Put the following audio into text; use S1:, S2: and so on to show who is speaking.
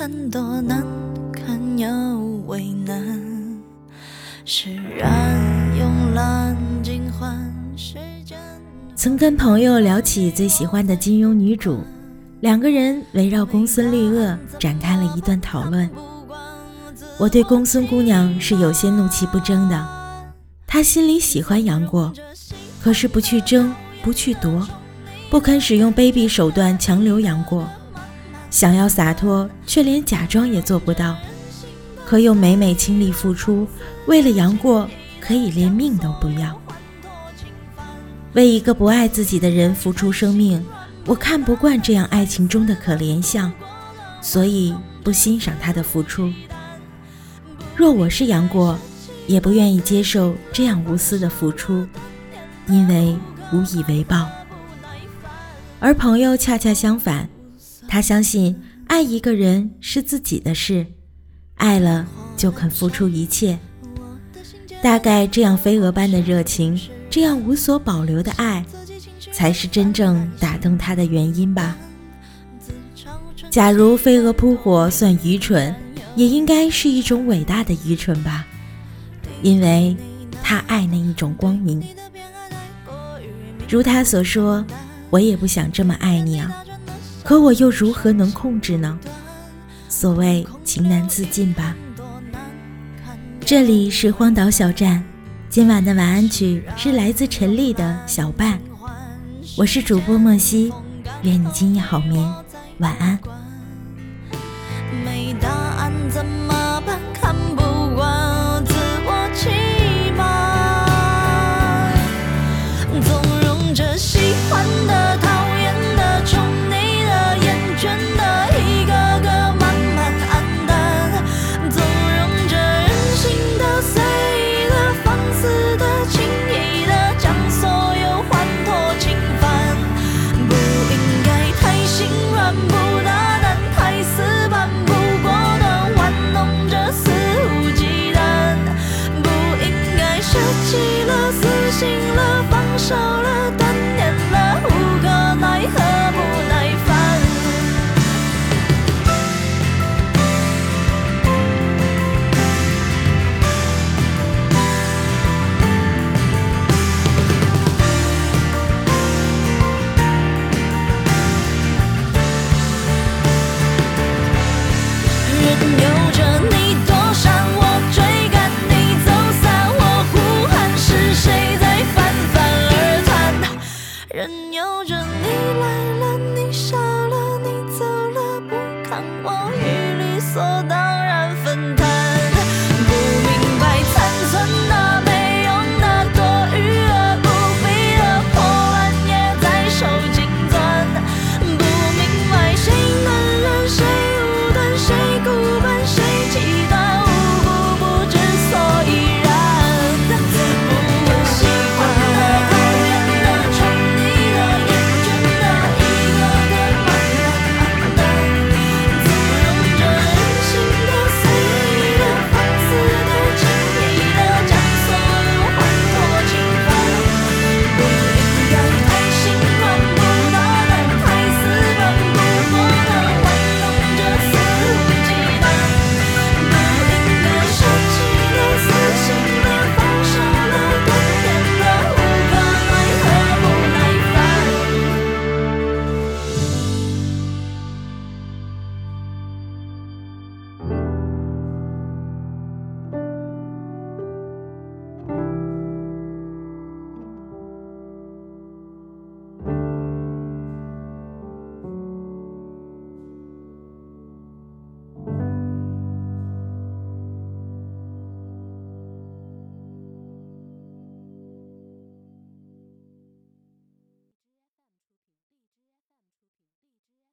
S1: 很多难堪又为难，释然慵懒尽欢时间。
S2: 曾跟朋友聊起最喜欢的金庸女主，两个人围绕公孙绿萼展开了一段讨论。我对公孙姑娘是有些怒气不争的，她心里喜欢杨过，可是不去争，不去夺，不肯使用卑鄙手段强留杨过，想要洒脱，却连假装也做不到，可又每每倾力付出，为了杨过可以连命都不要。为一个不爱自己的人付出生命，我看不惯这样爱情中的可怜相，所以不欣赏他的付出。若我是杨过，也不愿意接受这样无私的付出，因为无以为报。而朋友恰恰相反，他相信爱一个人是自己的事，爱了就肯付出一切。大概这样飞蛾般的热情。这样无所保留的爱，才是真正打动他的原因吧。假如飞蛾扑火算愚蠢，也应该是一种伟大的愚蠢吧，因为他爱那一种光明。如他所说，我也不想这么爱你啊，可我又如何能控制呢？所谓情难自禁吧。这里是荒岛小站。今晚的晚安曲是来自陈粒的《小半》，我是主播莫西，愿你今夜好眠，晚安。
S1: 没答案怎由着你躲闪，我追赶；你走散，我呼喊。是谁在泛泛而谈？任由着你来了，你笑了，你走了，不看我，已理所当。